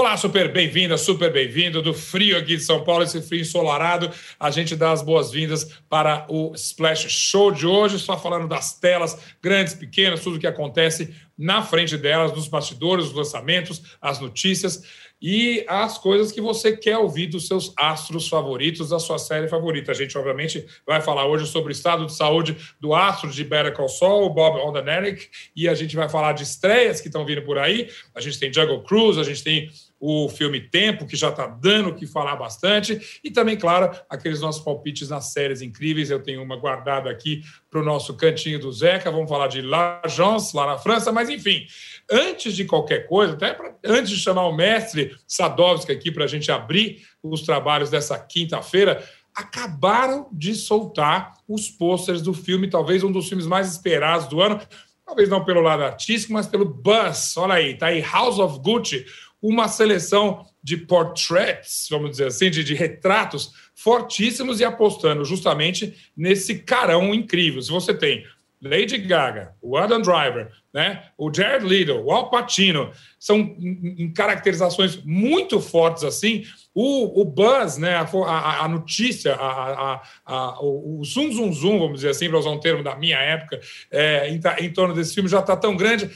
Olá, super bem-vinda, super bem-vindo do frio aqui de São Paulo, esse frio ensolarado. A gente dá as boas-vindas para o Splash Show de hoje, só falando das telas, grandes, pequenas, tudo o que acontece na frente delas, nos bastidores, os lançamentos, as notícias e as coisas que você quer ouvir dos seus astros favoritos, da sua série favorita. A gente, obviamente, vai falar hoje sobre o estado de saúde do astro de Better Call Saul, Bob Odenkirk, e a gente vai falar de estreias que estão vindo por aí. A gente tem Jungle Cruise, a gente tem o filme Tempo, que já está dando o que falar bastante, e também, claro, aqueles nossos palpites nas séries incríveis. Eu tenho uma guardada aqui para o nosso cantinho do Zeca. Vamos falar de L'Agence, lá na França, mas enfim, antes de qualquer coisa, até pra, antes de chamar o mestre Sadovski aqui para a gente abrir os trabalhos dessa quinta-feira, acabaram de soltar os pôsteres do filme, talvez um dos filmes mais esperados do ano. Talvez não pelo lado artístico, mas pelo buzz. Olha aí, tá aí House of Gucci, uma seleção de portraits, vamos dizer assim, de, de, retratos fortíssimos e apostando justamente nesse carão incrível. Se você tem Lady Gaga, o Adam Driver, né, o Jared Leto, o Al Pacino, são em caracterizações muito fortes assim. O, o buzz, né, a, a notícia, a, a, a, o zoom, zoom, zoom, vamos dizer assim, para usar um termo da minha época, é, em, em torno desse filme já está tão grande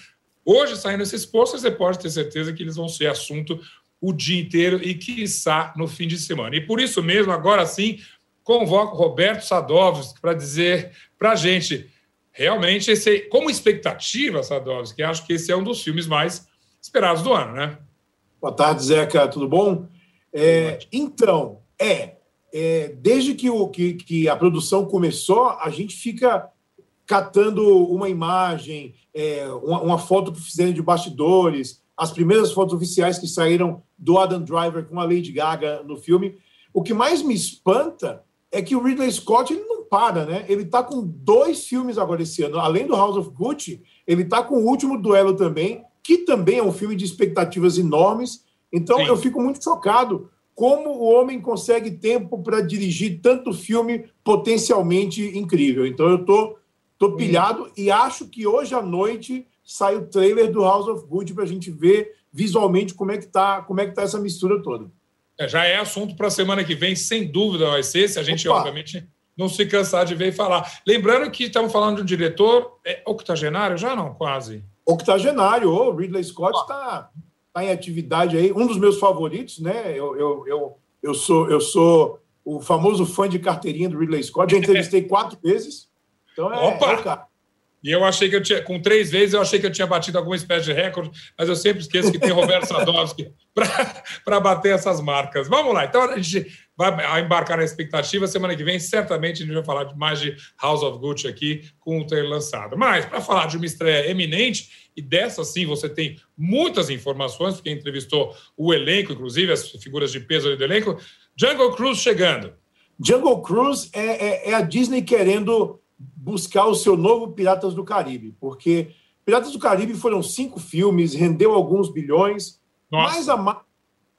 Hoje, saindo esses postos, você pode ter certeza que eles vão ser assunto o dia inteiro e, quiçá, no fim de semana. E por isso mesmo, agora sim, convoco Roberto Sadovski para dizer para a gente, realmente, esse, como expectativa, Sadovski, acho que esse é um dos filmes mais esperados do ano, né? Boa tarde, Zeca, tudo bom? É, então, é, é, desde que, o, que, que a produção começou, a gente fica catando uma imagem, é, uma, uma, foto que fizeram de bastidores, as primeiras fotos oficiais que saíram do Adam Driver com a Lady Gaga no filme. O que mais me espanta é que o Ridley Scott ele não para, né? Ele está com dois filmes agora esse ano, além do House of Gucci, ele está com o último duelo também, que também é um filme de expectativas enormes. Então Sim. eu fico muito chocado como o homem consegue tempo para dirigir tanto filme potencialmente incrível. Então eu estou Tô pilhado e acho que hoje à noite sai o trailer do House of Gucci para a gente ver visualmente como é que tá, como é que tá essa mistura toda. É, já é assunto para a semana que vem, sem dúvida vai ser, se a gente Opa. obviamente não se cansar de ver e falar. Lembrando que estamos falando de um diretor é octogenário, já não, quase. Octogenário, o Ridley Scott está tá em atividade aí, um dos meus favoritos, né? Eu, eu, eu, eu, sou, eu sou o famoso fã de carteirinha do Ridley Scott, já entrevistei quatro vezes. Então é, Opa! É e eu achei que eu tinha, com três vezes, eu achei que eu tinha batido alguma espécie de recorde, mas eu sempre esqueço que tem Roberto Sadowski para bater essas marcas. Vamos lá, então a gente vai embarcar na expectativa. Semana que vem, certamente, a gente vai falar mais de House of Gucci aqui com o trailer lançado. Mas, para falar de uma estreia eminente, e dessa sim você tem muitas informações, porque entrevistou o elenco, inclusive as figuras de peso do elenco. Jungle Cruise chegando. Jungle Cruise é, é, é a Disney querendo buscar o seu novo Piratas do Caribe, porque Piratas do Caribe foram cinco filmes, rendeu alguns bilhões, Nossa. mas a,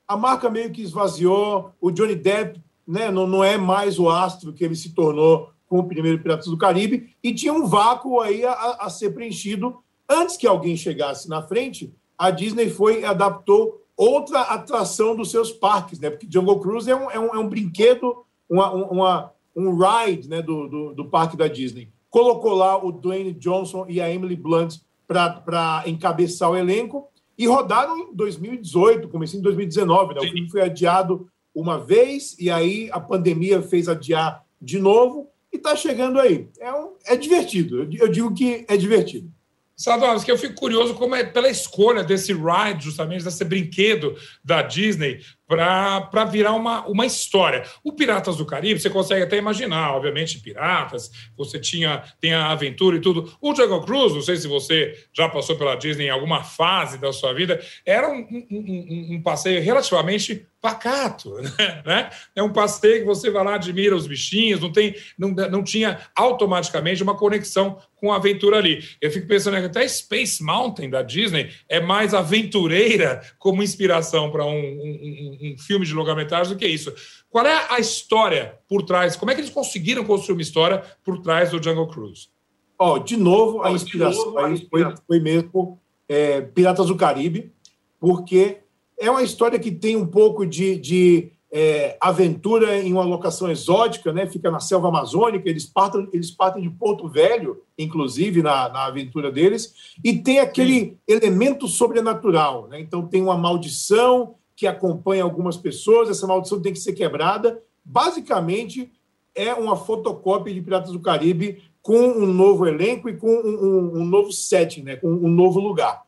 a marca meio que esvaziou. O Johnny Depp né, não, não é mais o astro que ele se tornou com o primeiro Piratas do Caribe, e tinha um vácuo aí a, a ser preenchido. Antes que alguém chegasse na frente, a Disney foi e adaptou outra atração dos seus parques, né? Porque Jungle Cruise é um, é um, é um brinquedo, uma, uma, um ride né, do, do, do, parque da Disney. Colocou lá o Dwayne Johnson e a Emily Blunt para encabeçar o elenco e rodaram em 2018, comecei em 2019. Né? O filme foi adiado uma vez e aí a pandemia fez adiar de novo e está chegando aí. É, um, é divertido, eu digo que é divertido. Sadowski, eu fico curioso como é pela escolha desse ride, justamente, desse brinquedo da Disney, para virar uma, uma história. O Piratas do Caribe, você consegue até imaginar, obviamente, piratas, você tinha tem a aventura e tudo. O Jungle Cruise, não sei se você já passou pela Disney em alguma fase da sua vida, era um, um, um, um passeio relativamente pacato, né? É um passeio que você vai lá, admira os bichinhos, não, tem, não, não tinha automaticamente uma conexão com a aventura ali. Eu fico pensando que até Space Mountain da Disney é mais aventureira como inspiração para um, um um, filme de longa-metragem do que isso. Qual é a história por trás? Como é que eles conseguiram construir uma história por trás do Jungle Cruise? Oh, de novo, a inspiração aí foi, foi mesmo é, Piratas do Caribe, porque é uma história que tem um pouco de, de é, aventura em uma locação exótica, né? fica na selva amazônica, eles partem, eles partem de Porto Velho, inclusive, na, na aventura deles, e tem aquele Sim. elemento sobrenatural. Né? Então, tem uma maldição que acompanha algumas pessoas, essa maldição tem que ser quebrada. Basicamente, é uma fotocópia de Piratas do Caribe com um novo elenco e com um, um, um novo setting, né? com um novo lugar.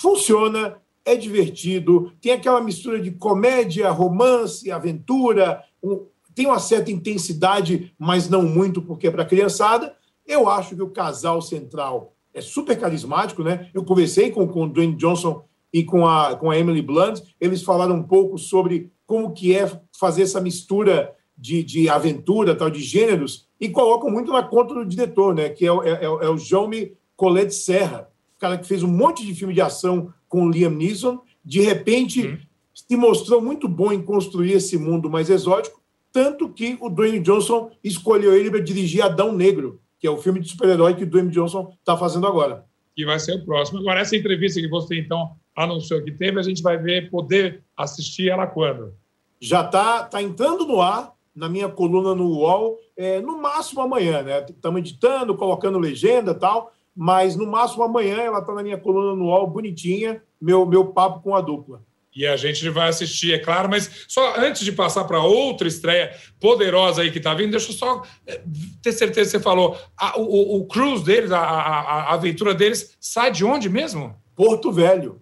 Funciona, é divertido, tem aquela mistura de comédia, romance, aventura, um, tem uma certa intensidade, mas não muito, porque é para criançada. Eu acho que o casal central é super carismático, né? Eu conversei com, com o Dwayne Johnson e com a, com a Emily Blunt, eles falaram um pouco sobre como que é fazer essa mistura de, de aventura, tal, de gêneros, e colocam muito na conta do diretor, né? Que é, é, é o Jaume Colette Serra, cara que fez um monte de filme de ação com o Liam Neeson, de repente uhum. se mostrou muito bom em construir esse mundo mais exótico, tanto que o Dwayne Johnson escolheu ele para dirigir Adão Negro, que é o filme de super-herói que o Dwayne Johnson está fazendo agora. Que vai ser o próximo. Agora, essa entrevista que você, então, anunciou que teve, a gente vai ver, poder assistir ela quando? Já está tá entrando no ar na minha coluna no UOL, é, no máximo amanhã, né? Estamos editando, colocando legenda tal, mas no máximo amanhã ela está na minha coluna no UOL, bonitinha, meu, meu papo com a dupla. E a gente vai assistir, é claro, mas só antes de passar para outra estreia poderosa aí que está vindo, deixa eu só é, ter certeza que você falou. A, o, o cruise deles, a, a, a, aventura deles, sai de onde mesmo? Porto Velho.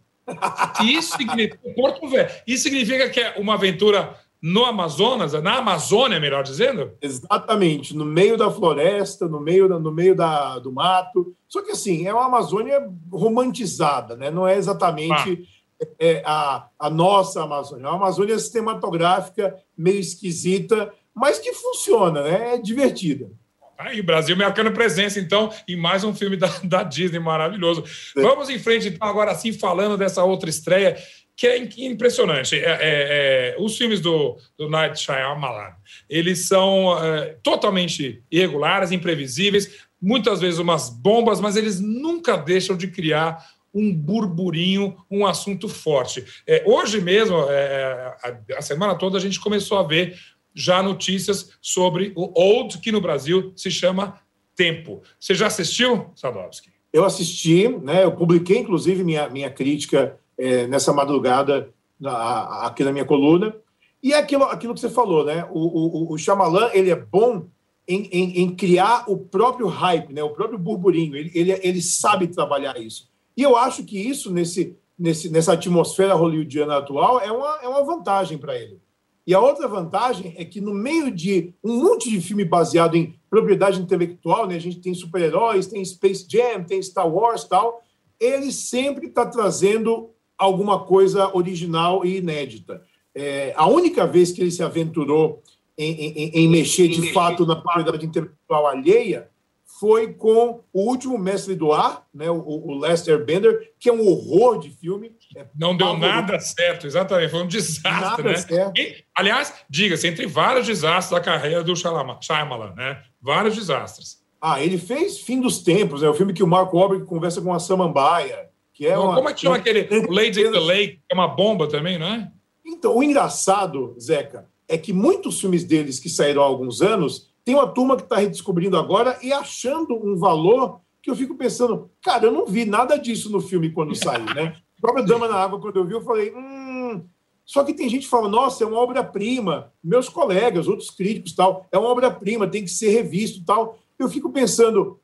Isso significa, Porto Velho. Isso significa que é uma aventura no Amazonas, na Amazônia, melhor dizendo? Exatamente, no meio da floresta, no meio, no meio da, do mato. Só que assim, é uma Amazônia romantizada, né? não é exatamente ah. é, a, a nossa Amazônia. É uma Amazônia cinematográfica, meio esquisita, mas que funciona, né? é divertida. Aí, Brasil marcando presença, então, em mais um filme da, da Disney maravilhoso. É. Vamos em frente, então, agora sim, falando dessa outra estreia que é impressionante. É, é, é, os filmes do, do Night Shyamalan, eles são é, totalmente irregulares, imprevisíveis, muitas vezes umas bombas, mas eles nunca deixam de criar um burburinho, um assunto forte. É, hoje mesmo, é, a, a, semana toda, a gente começou a ver já notícias sobre o Old, que no Brasil se chama Tempo. Você já assistiu, Sadowski? Eu assisti, né? Eu publiquei, inclusive, minha, minha crítica é, nessa madrugada na, aqui na minha coluna. E é aquilo, aquilo que você falou, né? O, o, o Shyamalan, ele é bom em, em, em, criar o próprio hype, né? o próprio burburinho. Ele, ele, ele sabe trabalhar isso. E eu acho que isso, nesse, nesse, nessa atmosfera hollywoodiana atual, é uma, é uma vantagem para ele. E a outra vantagem é que, no meio de um monte de filme baseado em propriedade intelectual, né? a gente tem super-heróis, tem Space Jam, tem Star Wars tal, ele sempre está trazendo alguma coisa original e inédita. É, a única vez que ele se aventurou em, em, em mexer de fato na propriedade intelectual alheia foi com o último Mestre do Ar, né, o, o Lester Bender, que é um horror de filme. Não deu nada certo, exatamente. Foi um desastre, nada né? Certo. E, aliás, diga-se, entre vários desastres da carreira do Shyamalan, né? Vários desastres. Ah, ele fez Fim dos Tempos, é o filme que o Mark Wahlberg conversa com a Samambaia. Que é não, uma, como é que chama aquele Lady in the Lake, que é uma bomba também, não é? Então, o engraçado, Zeca, é que muitos filmes deles que saíram há alguns anos, tem uma turma que está redescobrindo agora e achando um valor que eu fico pensando, cara, eu não vi nada disso no filme quando saiu, né? A própria Dama na Água, quando eu vi, eu falei, hum. Só que tem gente que fala, nossa, é uma obra-prima. Meus colegas, outros críticos tal, é uma obra-prima, tem que ser revisto tal. Eu fico pensando,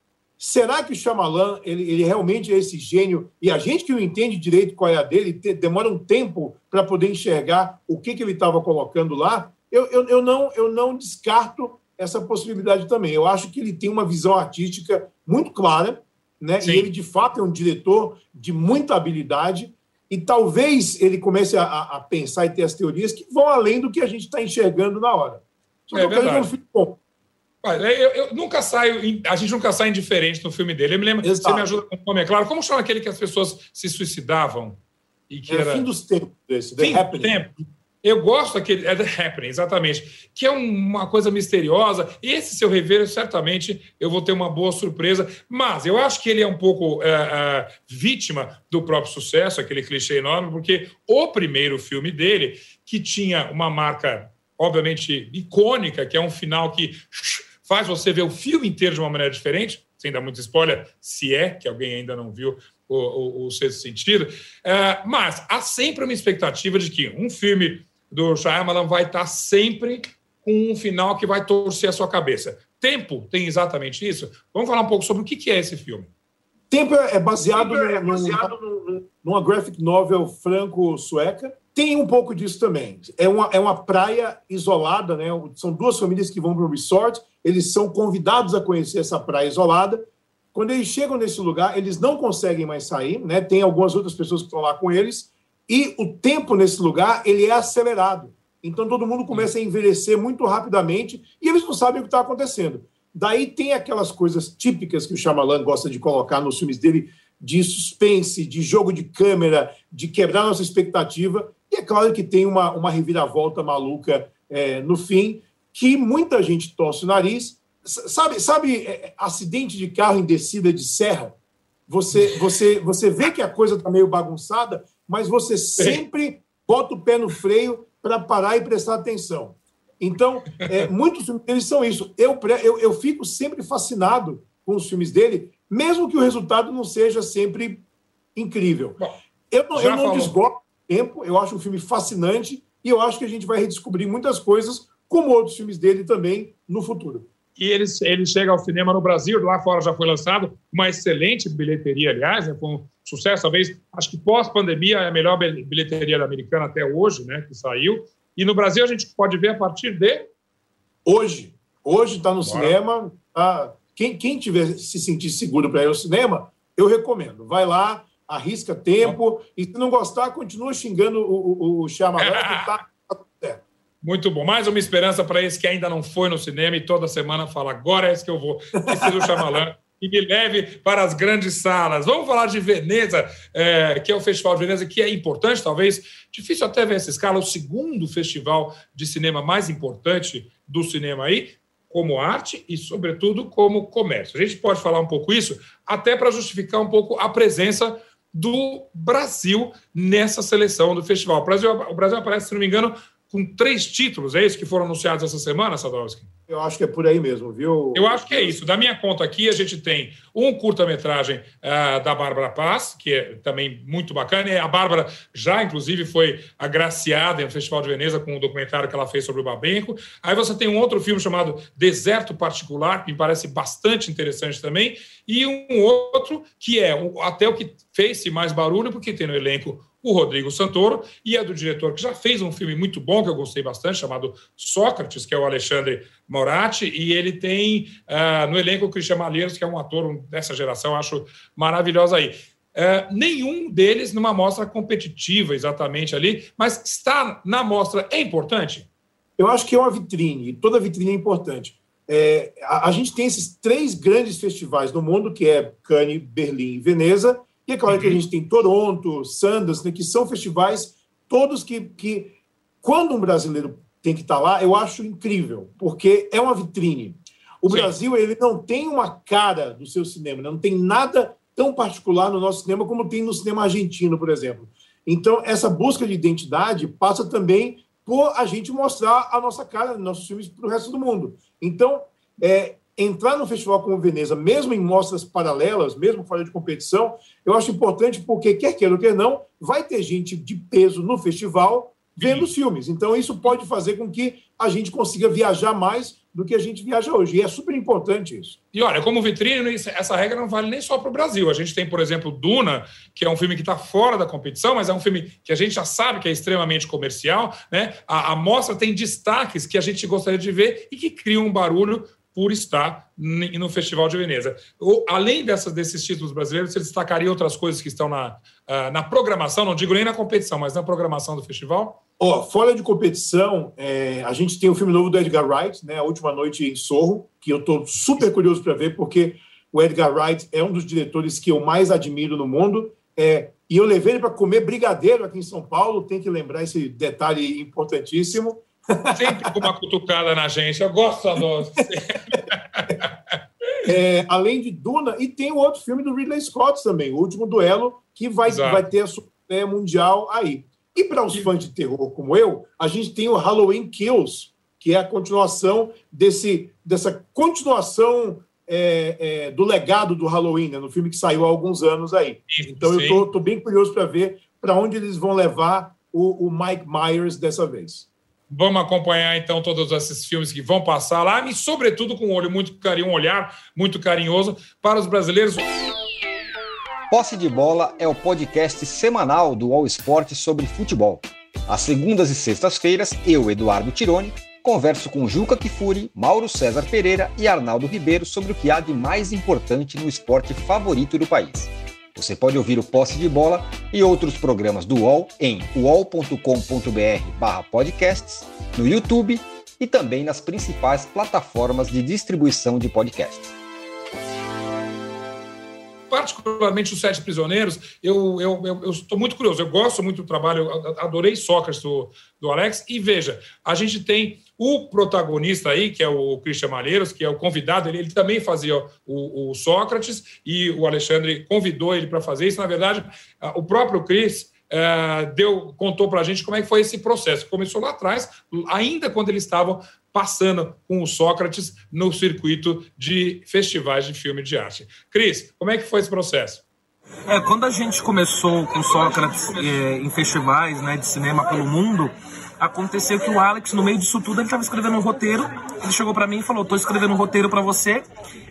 Será que o Shyamalan, ele, ele realmente é esse gênio? E a gente que não entende direito qual é a dele, te, demora um tempo para poder enxergar o que, que ele estava colocando lá. Eu, eu, eu, não, eu não descarto essa possibilidade também. Eu acho que ele tem uma visão artística muito clara, né? Sim. e ele, de fato, é um diretor de muita habilidade. E talvez ele comece a, a pensar e ter as teorias que vão além do que a gente está enxergando na hora. Só que é verdade. que eu bom, eu, eu, nunca saio, a gente nunca sai indiferente no filme dele. Eu me lembro, Exato. você me ajuda com o nome, é claro. Como chama aquele que as pessoas se suicidavam? E que é era... fim dos tempos, esse, fim do tempo. Eu gosto daquele. É The Happening, exatamente. Que é uma coisa misteriosa. Esse, se eu rever, certamente eu vou ter uma boa surpresa. Mas eu acho que ele é um pouco é, é, vítima do próprio sucesso, aquele clichê enorme, porque o primeiro filme dele, que tinha uma marca, obviamente, icônica, que é um final que faz você ver o filme inteiro de uma maneira diferente, sem dar muito spoiler, se é que alguém ainda não viu o, o, o sexto sentido. É, mas há sempre uma expectativa de que um filme do Shyamalan vai estar sempre com um final que vai torcer a sua cabeça. Tempo tem exatamente isso? Vamos falar um pouco sobre o que é esse filme. Tempo é baseado, Tempo é baseado no, numa graphic novel franco-sueca. Tem um pouco disso também. É uma, é uma praia isolada, né? São duas famílias que vão para o resort. Eles são convidados a conhecer essa praia isolada. Quando eles chegam nesse lugar, eles não conseguem mais sair, né? Tem algumas outras pessoas que estão lá com eles e o tempo nesse lugar ele é acelerado. Então todo mundo começa a envelhecer muito rapidamente e eles não sabem o que está acontecendo. Daí tem aquelas coisas típicas que o Shyamalan gosta de colocar nos filmes dele, de suspense, de jogo de câmera, de quebrar nossa expectativa. E é claro que tem uma, uma reviravolta maluca é, no fim, que muita gente torce o nariz. Sabe, sabe é, acidente de carro em descida de serra? Você, você, você vê que a coisa está meio bagunçada, mas você sempre bota o pé no freio para parar e prestar atenção. Então, é, muitos filmes deles são isso. Eu, eu, eu fico sempre fascinado com os filmes dele, mesmo que o resultado não seja sempre incrível. Bom, eu não, eu não desgosto tempo, eu acho um filme fascinante e eu acho que a gente vai redescobrir muitas coisas, como outros filmes dele também, no futuro e ele, ele chega ao cinema no Brasil, lá fora já foi lançado, uma excelente bilheteria, aliás, né, um sucesso, talvez, acho que pós-pandemia é a melhor bilheteria da americana até hoje, né, que saiu, e no Brasil a gente pode ver a partir de... Hoje, hoje está no Bora. cinema, tá? quem, quem tiver se sentir seguro para ir ao cinema, eu recomendo, vai lá, arrisca tempo, e se não gostar, continua xingando o, o, o Shyamalan, que tá muito bom. Mais uma esperança para esse que ainda não foi no cinema e toda semana fala: agora é esse que eu vou. Preciso Shyamalan e me leve para as grandes salas. Vamos falar de Veneza, é, que é o Festival de Veneza, que é importante, talvez, difícil até ver essa escala, o segundo festival de cinema mais importante do cinema aí, como arte e, sobretudo, como comércio. A gente pode falar um pouco isso, até para justificar um pouco a presença do Brasil nessa seleção do festival. O Brasil, o Brasil aparece, se não me engano, com três títulos, é isso que foram anunciados essa semana, Sadowski? Eu acho que é por aí mesmo, viu? Eu acho que é isso. Da minha conta aqui, a gente tem um curta-metragem uh, da Bárbara Paz, que é também muito bacana. E a Bárbara já, inclusive, foi agraciada no Festival de Veneza com o um documentário que ela fez sobre o Babenco. Aí você tem um outro filme chamado Deserto Particular, que me parece bastante interessante também. E um outro que é até o que fez mais barulho, porque tem no elenco o Rodrigo Santoro, e é do diretor que já fez um filme muito bom, que eu gostei bastante, chamado Sócrates, que é o Alexandre Moratti, e ele tem uh, no elenco o Christian Malheiros, que é um ator dessa geração, acho maravilhoso aí. Uh, nenhum deles numa mostra competitiva exatamente ali, mas estar na mostra é importante? Eu acho que é uma vitrine, e toda vitrine é importante. É, a, a, gente tem esses três grandes festivais no mundo, que é Cannes, Berlim e Veneza, e é claro que a uhum. gente tem Toronto, Sundance, né, que são festivais todos que, que, quando um brasileiro tem que estar lá, eu acho incrível, porque é uma vitrine. O Sim. Brasil ele não tem uma cara do seu cinema, né? não tem nada tão particular no nosso cinema como tem no cinema argentino, por exemplo. Então, essa busca de identidade passa também por a gente mostrar a nossa cara, nossos filmes para o resto do mundo. Então, é, entrar no festival como Veneza, mesmo em mostras paralelas, mesmo fora de competição, eu acho importante porque, quer queira ou quer não, vai ter gente de peso no festival vendo os filmes. Então, isso pode fazer com que a gente consiga viajar mais do que a gente viaja hoje. E é super importante isso. E olha, como vitrine, essa regra não vale nem só para o Brasil. A gente tem, por exemplo, Duna, que é um filme que está fora da competição, mas é um filme que a gente já sabe que é extremamente comercial. Né? A, a mostra tem destaques que a gente gostaria de ver e que criam um barulho por estar no Festival de Veneza. Além dessas, desses títulos brasileiros, você destacaria outras coisas que estão na, ah, na programação, não digo nem na competição, mas na programação do festival? Oh, fora de competição, é, a gente tem o filme novo do Edgar Wright, né, A Última Noite em Sorro, que eu estou super curioso para ver, porque o Edgar Wright é um dos diretores que eu mais admiro no mundo. É, e eu levei ele para comer brigadeiro aqui em São Paulo, tem que lembrar esse detalhe importantíssimo. Sempre com uma cutucada na gente, eu gosto da dose. É, além de Duna, e tem o outro filme do Ridley Scott também, O Último Duelo, que vai, vai ter a super mundial aí. E para os fãs de terror como eu, a gente tem o Halloween Kills, que é a continuação desse, dessa continuação é, é, do legado do Halloween, né, no filme que saiu há alguns anos aí. Então Sim. eu estou bem curioso para ver para onde eles vão levar o, o Mike Myers dessa vez. Vamos acompanhar então todos esses filmes que vão passar lá e, sobretudo, com um olho muito carinho, um olhar muito carinhoso para os brasileiros. Posse de Bola é o podcast semanal do All Sport sobre futebol. Às segundas e sextas-feiras, eu, Eduardo Tironi, converso com Juca Kifuri, Mauro César Pereira e Arnaldo Ribeiro sobre o que há de mais importante no esporte favorito do país. Você pode ouvir o Posse de Bola e outros programas do UOL em uol.com.br/podcasts, no YouTube e também nas principais plataformas de distribuição de podcasts particularmente os Sete Prisioneiros, eu estou muito curioso. Eu gosto muito do trabalho, adorei Sócrates do, do Alex. E veja, a gente tem o protagonista aí, que é o Christian Malheiros, que é o convidado, ele, ele também fazia o, o, Sócrates e o Alexandre convidou ele para fazer isso. Na verdade, o próprio Chris é, deu, contou para a gente como é que foi esse processo. Começou lá atrás, ainda quando eles estavam passando com o Sócrates no circuito de festivais de filme de arte. Cris, como é que foi esse processo? É, quando a gente começou com Sócrates é, em festivais né, de cinema pelo mundo, aconteceu que o Alex, no meio disso tudo, ele estava escrevendo um roteiro. Ele chegou para mim e falou: "Tô escrevendo um roteiro para você".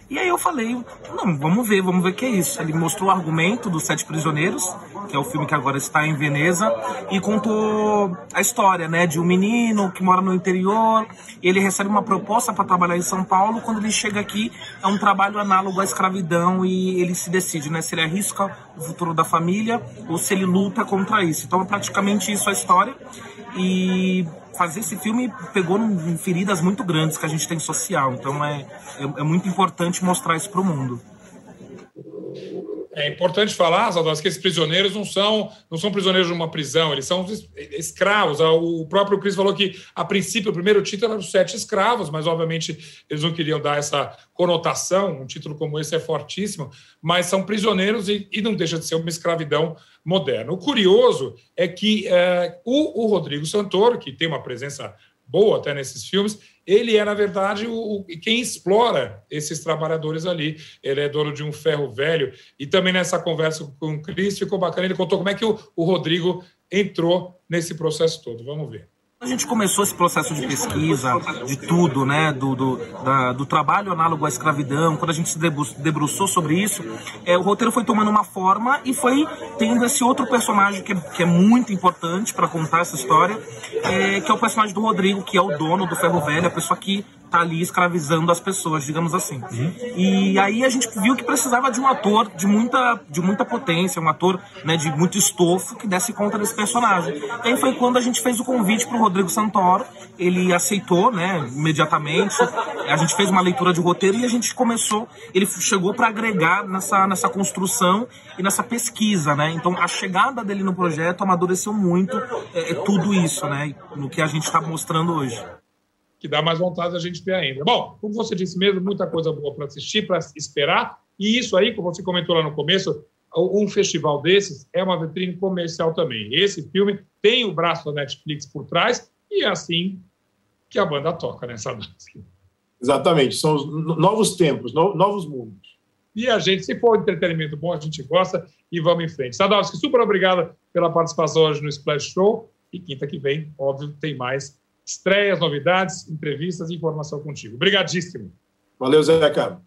E aí eu falei: "Não, vamos ver, vamos ver o que é isso". Ele mostrou o argumento dos Sete Prisioneiros, que é o filme que agora está em Veneza, e contou a história, né, de um menino que mora no interior, ele recebe uma proposta para trabalhar em São Paulo, quando ele chega aqui é um trabalho análogo à escravidão e ele se decide, né, se ele arrisca o futuro da família ou se ele luta contra isso. Então é praticamente isso a história. E fazer esse filme pegou em feridas muito grandes que a gente tem social. Então é, é, é muito importante mostrar isso para o mundo. É importante falar, Zaldós, que esses prisioneiros não são, não são prisioneiros de uma prisão, eles são escravos. Ah, o próprio Cris falou que, a princípio, o primeiro título era os sete escravos, mas, obviamente, eles não queriam dar essa conotação. Um título como esse é fortíssimo, mas são prisioneiros e, e não deixa de ser uma escravidão moderna. O curioso é que é, o, o Rodrigo Santoro, que tem uma presença boa até nesses filmes, ele é, na verdade, o, quem explora esses trabalhadores ali. Ele é dono de um ferro velho. E também nessa conversa com o Cris ficou bacana. Ele contou como é que o, o Rodrigo entrou nesse processo todo. Vamos ver. A gente começou esse processo de pesquisa, de tudo, né, do, do, da, do trabalho análogo à escravidão, quando a gente se debruçou sobre isso, é, o roteiro foi tomando uma forma e foi tendo esse outro personagem que é, que é muito importante para contar essa história, é, que é o personagem do Rodrigo, que é o dono do ferro velho, a pessoa que tá ali escravizando as pessoas, digamos assim. Uhum. E aí a gente viu que precisava de um ator de muita, de muita potência, um ator né, de muito estofo que desse conta desse personagem. E aí foi quando a gente fez o convite para o Rodrigo Santoro, ele aceitou, né, imediatamente. A gente fez uma leitura de roteiro e a gente começou, ele chegou para agregar nessa, nessa construção e nessa pesquisa, né? Então a chegada dele no projeto amadureceu muito é, é tudo isso, né, no que a gente está mostrando hoje que dá mais vontade a gente ter ainda. Bom, como você disse mesmo, muita coisa boa para assistir, para esperar, e isso aí, como você comentou lá no começo, um festival desses é uma vitrine comercial também. Esse filme tem o braço da Netflix por trás e é assim que a banda toca nessa né, Exatamente, são os novos tempos, novos mundos. E a gente, se for entretenimento bom, a gente gosta e vamos em frente. Sadowski, super obrigado pela participação hoje no Splash Show. E quinta que vem, óbvio, tem mais estreias, novidades, entrevistas e informação contigo. Obrigadíssimo. Valeu, Zé Cabo.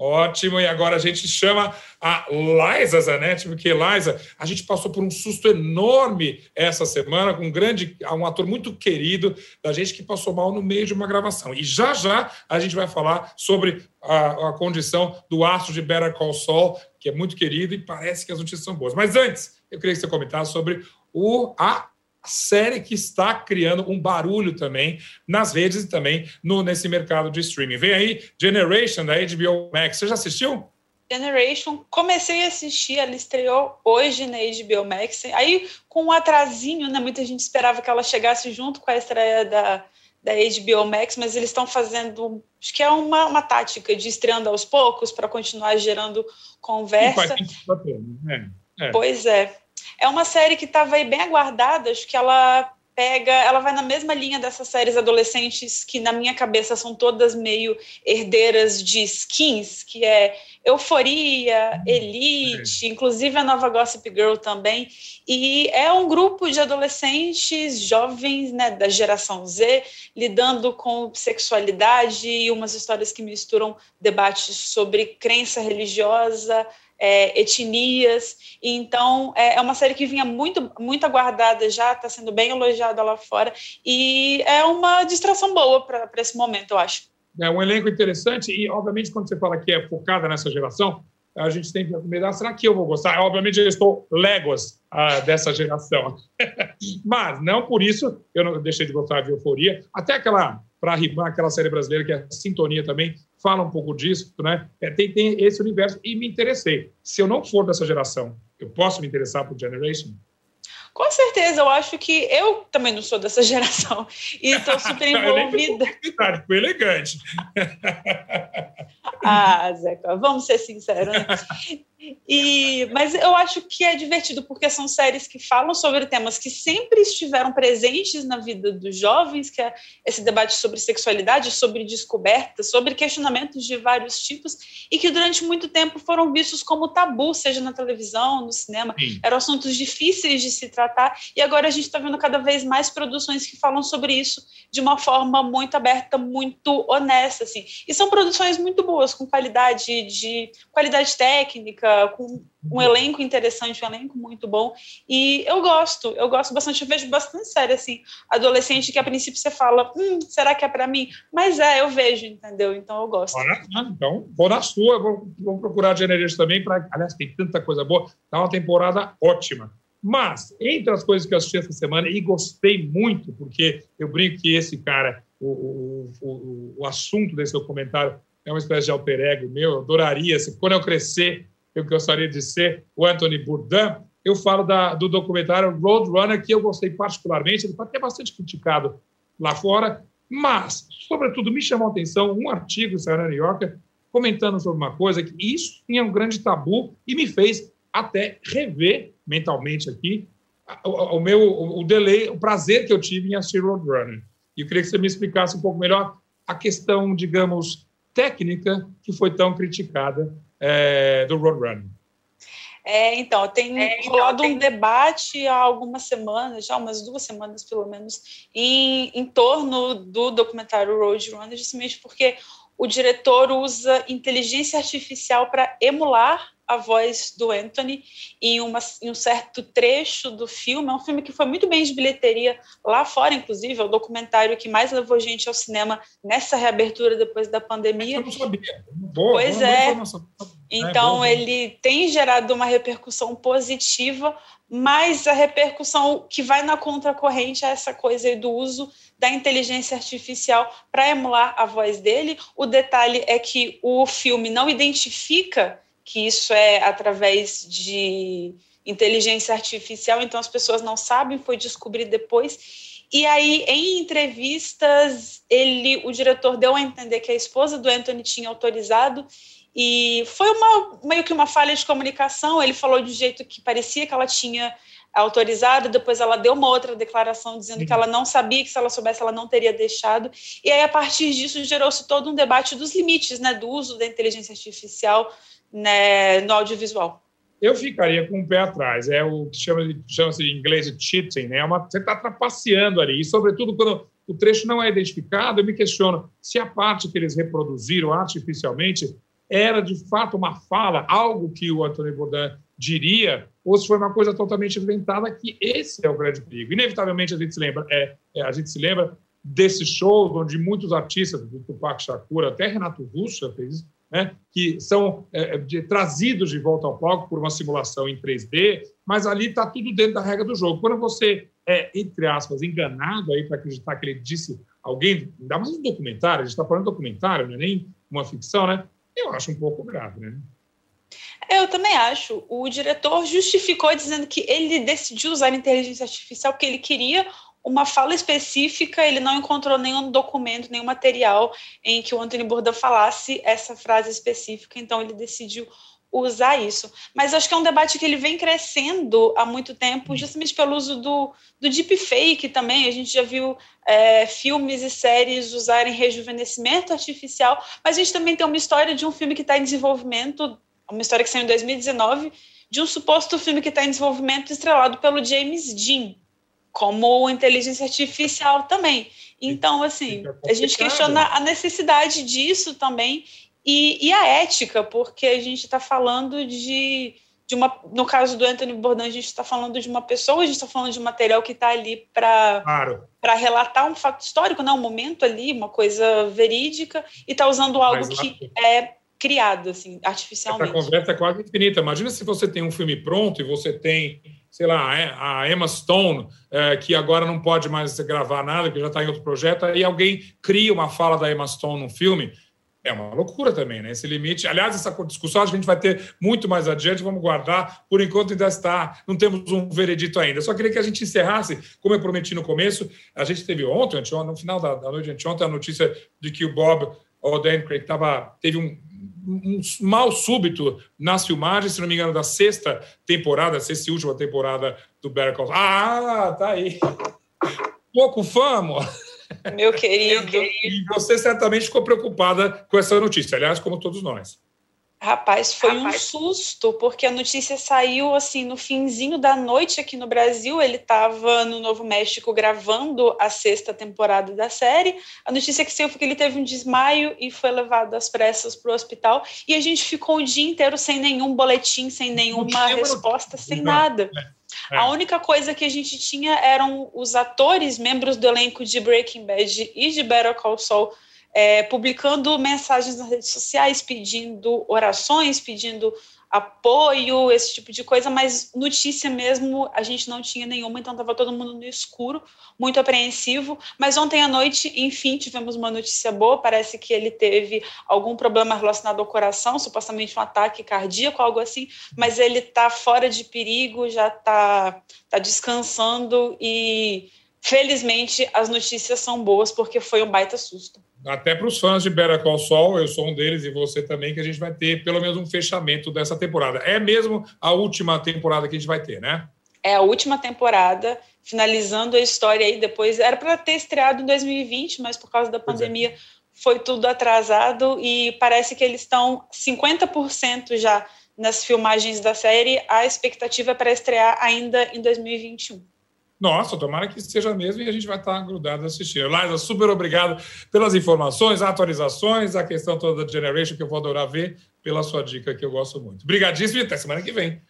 Ótimo, e agora a gente chama a Liza Zanetti, porque Liza, a gente passou por um susto enorme essa semana com um grande, um ator muito querido da gente que passou mal no meio de uma gravação. E já já a gente vai falar sobre a, a condição do astro de Better Call Saul, que é muito querido e parece que as notícias são boas. Mas antes, eu queria que você comentasse sobre o, a série que está criando um barulho também nas redes e também no, nesse mercado de streaming. Vem aí Generation da HBO Max. Você já assistiu? Generation, comecei a assistir, ela estreou hoje na HBO Max. Aí, com um atrasinho, né? Muita gente esperava que ela chegasse junto com a estreia da, da HBO Max, mas eles estão fazendo, acho que é uma, uma tática de estreando aos poucos para continuar gerando conversa. É, é. Pois é. É uma série que estava aí bem aguardada, acho que ela pega, ela vai na mesma linha dessas séries adolescentes que na minha cabeça são todas meio herdeiras de skins, que é Euforia, Elite, é. inclusive a nova Gossip Girl também. E é um grupo de adolescentes jovens, né, da geração Z, lidando com sexualidade e umas histórias que misturam debates sobre crença religiosa, é, etnias. Então, é, é, uma série que vinha muito, muito aguardada já, está sendo bem elogiada lá fora, e é uma distração boa para esse momento, eu acho. É um elenco interessante, e, obviamente, quando você fala que é focada nessa geração, a gente tem que começar, será que eu vou gostar? Obviamente, eu estou Legos ah, dessa geração. Mas, não por isso, eu não deixei de gostar de Euforia. Até aquela para rimar aquela série brasileira que é Sintonia também, fala um pouco disso, né? É, tem, tem esse universo e me interessei. Se eu não for dessa geração, eu posso me interessar por Generation? Com certeza, eu acho que eu também não sou dessa geração e estou super envolvida. Ficou elegante. ah, Zeca, vamos ser sinceros. Né? E, mas eu acho que é divertido porque são séries que falam sobre temas que sempre estiveram presentes na vida dos jovens, que é esse debate sobre sexualidade, sobre descoberta, sobre questionamentos de vários tipos, e que durante muito tempo foram vistos como tabu, seja na televisão, no cinema. Sim. Eram assuntos difíceis de se tratar, e agora a gente está vendo cada vez mais produções que falam sobre isso de uma forma muito aberta, muito honesta. Assim. E são produções muito boas, com qualidade de qualidade técnica com um elenco interessante, um elenco muito bom. E eu gosto, eu gosto bastante, eu vejo bastante série, assim, adolescente que a princípio você fala, hum, será que é para mim? Mas é, eu vejo, entendeu? Então eu gosto. Olha, então, vou na sua, vou, vou procurar Generation também, para aliás, tem tanta coisa boa, tá uma temporada ótima. Mas, entre as coisas que eu assisti essa semana, e gostei muito, porque eu brinco que esse cara, o, o, o, o assunto desse documentário é uma espécie de alter ego meu, eu adoraria, se quando eu crescer, eu gostaria de ser o Anthony Bourdain, eu falo da, do documentário Roadrunner, que eu gostei particularmente, ele está até bastante criticado lá fora, mas, sobretudo, me chamou a atenção um artigo do New Yorker comentando sobre uma coisa que isso tinha um grande tabu e me fez até rever mentalmente aqui o, o meu o delay, o prazer que eu tive em assistir Roadrunner. E eu queria que você me explicasse um pouco melhor a questão, digamos, técnica que foi tão criticada é, do Roadrunner. É, então, tem é, então, rolado tem... um debate há algumas semanas, já umas duas semanas pelo menos, em, em torno do documentário Roadrunner, justamente porque o diretor usa inteligência artificial para emular a voz do Anthony em, uma, em, um certo trecho do filme. É um filme que foi muito bem de bilheteria lá fora, inclusive, é o documentário que mais levou gente ao cinema nessa reabertura depois da pandemia. Eu não sabia. Boa, pois boa, é. Boa então, é, ele tem gerado uma repercussão positiva, mas a repercussão que vai na contracorrente é essa coisa do uso da inteligência artificial para emular a voz dele. O detalhe é que o filme não identifica que isso é através de inteligência artificial, então as pessoas não sabem, foi descobrir depois. E aí, em entrevistas, ele, o diretor deu a entender que a esposa do Anthony tinha autorizado e foi uma meio que uma falha de comunicação. Ele falou de um jeito que parecia que ela tinha autorizado, depois ela deu uma outra declaração dizendo que ela não sabia que se ela soubesse ela não teria deixado. E aí a partir disso gerou-se todo um debate dos limites, né, do uso da inteligência artificial né, no audiovisual? Eu ficaria com o pé atrás. É o que chama-se chama em inglês de cheating, né? É uma, você está trapaceando ali. E, sobretudo, quando o trecho não é identificado, eu me questiono se a parte que eles reproduziram artificialmente era, de fato, uma fala, algo que o Antônio Bourdain diria, ou se foi uma coisa totalmente inventada, que esse é o grande perigo. Inevitavelmente, a gente se lembra, é, é a gente se lembra desse show onde muitos artistas, do Tupac Shakur, até Renato Russo fez isso, né, que são é, de, trazidos de volta ao palco por uma simulação em 3D, mas ali está tudo dentro da regra do jogo. Quando você é, entre aspas, enganado aí para acreditar que ele disse alguém, ainda mais um documentário, a gente está falando de documentário, não é nem uma ficção, né? Eu acho um pouco grave, né? Eu também acho. O diretor justificou dizendo que ele decidiu usar inteligência artificial porque ele queria uma fala específica, ele não encontrou nenhum documento, nenhum material em que o Anthony Bourdain falasse essa frase específica, então ele decidiu usar isso. Mas acho que é um debate que ele vem crescendo há muito tempo, justamente pelo uso do, do deepfake também. A gente já viu é, filmes e séries usarem rejuvenescimento artificial, mas a gente também tem uma história de um filme que está em desenvolvimento, uma história que saiu em 2019, de um suposto filme que está em desenvolvimento estrelado pelo James Dean, como inteligência artificial também. Então, assim, a gente questiona a necessidade disso também e, e a ética, porque a gente está falando de, de uma. No caso do Anthony Bourdain, a gente está falando de uma pessoa, a gente está falando de um material que está ali para claro. relatar um fato histórico, né, um momento ali, uma coisa verídica, e está usando algo Mas, que é criado, assim, artificialmente. Essa conversa é quase infinita. Imagina se você tem um filme pronto e você tem, sei lá, a Emma Stone, é, que agora não pode mais gravar nada, que já está em outro projeto, aí alguém cria uma fala da Emma Stone num filme é uma loucura também, né? Esse limite. Aliás, essa discussão a gente vai ter muito mais adiante, vamos guardar. Por enquanto, ainda está. Não temos um veredito ainda. Só queria que a gente encerrasse, como eu prometi no começo. A gente teve ontem, no final da, noite anteontem, a notícia de que o Bob Odenkirk tava, teve um, um mal súbito nas filmagens, se não me engano, da sexta temporada, sexta e última temporada do Better Call Ah, tá aí. Pouco fama. Meu querido. E você certamente ficou preocupada com essa notícia, aliás, como todos nós. Rapaz, foi Rapaz. um susto, porque a notícia saiu assim no finzinho da noite aqui no Brasil. Ele estava no Novo México gravando a sexta temporada da série. A notícia que saiu foi que ele teve um desmaio e foi levado às pressas para o hospital. E a gente ficou o dia inteiro sem nenhum boletim, sem nenhuma resposta, sem nada. É. É. A única coisa que a gente tinha eram os atores, membros do elenco de Breaking Bad e de Better Call Saul, é, publicando mensagens nas redes sociais, pedindo orações, pedindo apoio, esse tipo de coisa, mas notícia mesmo a gente não tinha nenhuma, então estava todo mundo no escuro, muito apreensivo. Mas ontem à noite, enfim, tivemos uma notícia boa. Parece que ele teve algum problema relacionado ao coração, supostamente um ataque cardíaco, algo assim, mas ele está fora de perigo, já está tá descansando e felizmente as notícias são boas porque foi um baita susto até para os fãs de Better Call Saul, eu sou um deles e você também, que a gente vai ter pelo menos um fechamento dessa temporada. É mesmo a última temporada que a gente vai ter, né? É a última temporada, finalizando a história aí depois. Era para ter estreado em 2020, mas por causa da é. pandemia é. foi tudo atrasado e parece que eles estão 50% já nas filmagens da série. A expectativa é para estrear ainda em 2021. Nossa, tomara que seja mesmo e a gente vai estar grudado assistindo. Liza, super obrigado pelas informações, atualizações, a questão toda da Generation, que eu vou adorar ver, pela sua dica, que eu gosto muito. Obrigadíssimo e até semana que vem.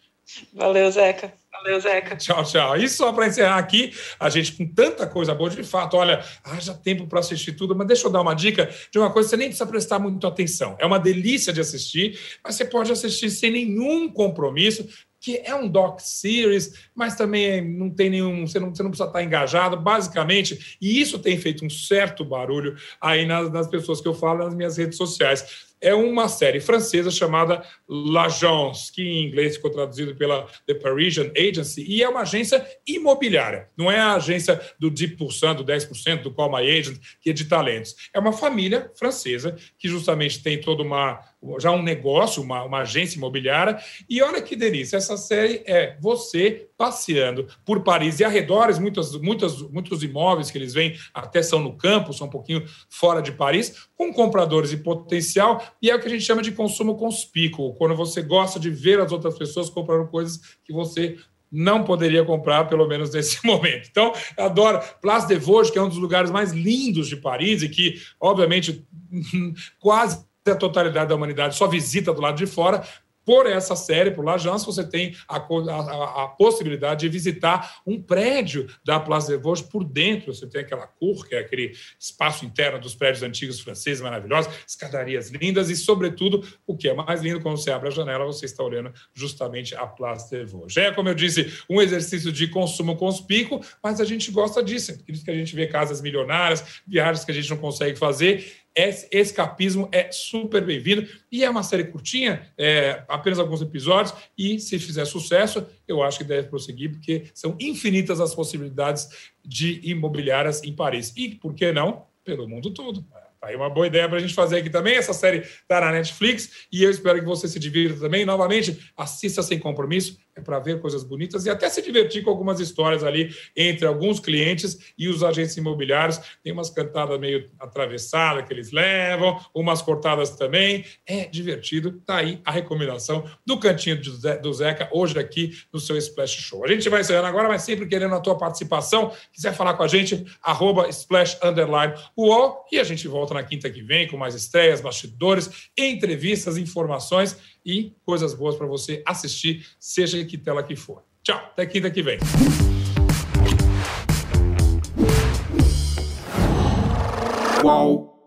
Valeu, Zeca. Valeu, Zeca. Tchau, tchau. E só para encerrar aqui, a gente com tanta coisa boa, de fato, olha, haja tempo para assistir tudo, mas deixa eu dar uma dica de uma coisa que você nem precisa prestar muito atenção. É uma delícia de assistir, mas você pode assistir sem nenhum compromisso que é um doc series, mas também não tem nenhum, você não, você não precisa estar engajado, basicamente, e isso tem feito um certo barulho aí nas, nas pessoas que eu falo nas minhas redes sociais é uma série francesa chamada L'Agence, que em inglês ficou traduzido pela The Parisian Agency, e é uma agência imobiliária. Não é a agência do 10%, do 10% do Call My Agent, que é de talentos. É uma família francesa que justamente tem toda uma já um negócio, uma, uma agência imobiliária. E olha que delícia, essa série é você passeando por Paris e arredores, muitos, muitos, muitos imóveis que eles vêm até são no campo, são um pouquinho fora de Paris, com compradores e potencial, e é o que a gente chama de consumo conspícuo, quando você gosta de ver as outras pessoas comprando coisas que você não poderia comprar, pelo menos nesse momento. Então, eu adoro Place de Vosges, que é um dos lugares mais lindos de Paris e que, obviamente, quase a totalidade da humanidade só visita do lado de fora, por essa série, por Lajans, você tem a, a, a, possibilidade de visitar um prédio da Place des Vosges por dentro. Você tem aquela cor, que é aquele espaço interno dos prédios antigos franceses maravilhosos, escadarias lindas e, sobretudo, o que é mais lindo, quando você abre a janela, você está olhando justamente a Place des Vosges. É, como eu disse, um exercício de consumo conspícuo, mas a gente gosta disso. Por isso que a gente vê casas milionárias, viagens que a gente não consegue fazer escapismo é super bem-vindo. E é uma série curtinha, é, apenas alguns episódios, e se fizer sucesso, eu acho que deve prosseguir, porque são infinitas as possibilidades de imobiliárias em Paris. E, por que não, pelo mundo todo. Aí uma boa ideia para a gente fazer aqui também. Essa série está na Netflix e eu espero que você se divirta também. Novamente, assista sem compromisso é para ver coisas bonitas e até se divertir com algumas histórias ali entre alguns clientes e os agentes imobiliários. Tem umas cantadas meio atravessadas que eles levam, umas cortadas também. É divertido. Tá aí a recomendação do Cantinho do Zeca hoje aqui no seu Splash Show. A gente vai encerrando agora, mas sempre querendo a tua participação. Quiser falar com a gente, arroba splash underline UOL e a gente volta na quinta que vem com mais estreias, bastidores, entrevistas, informações e coisas boas para você assistir, seja em que tela que for. Tchau, até quinta que vem. Qual?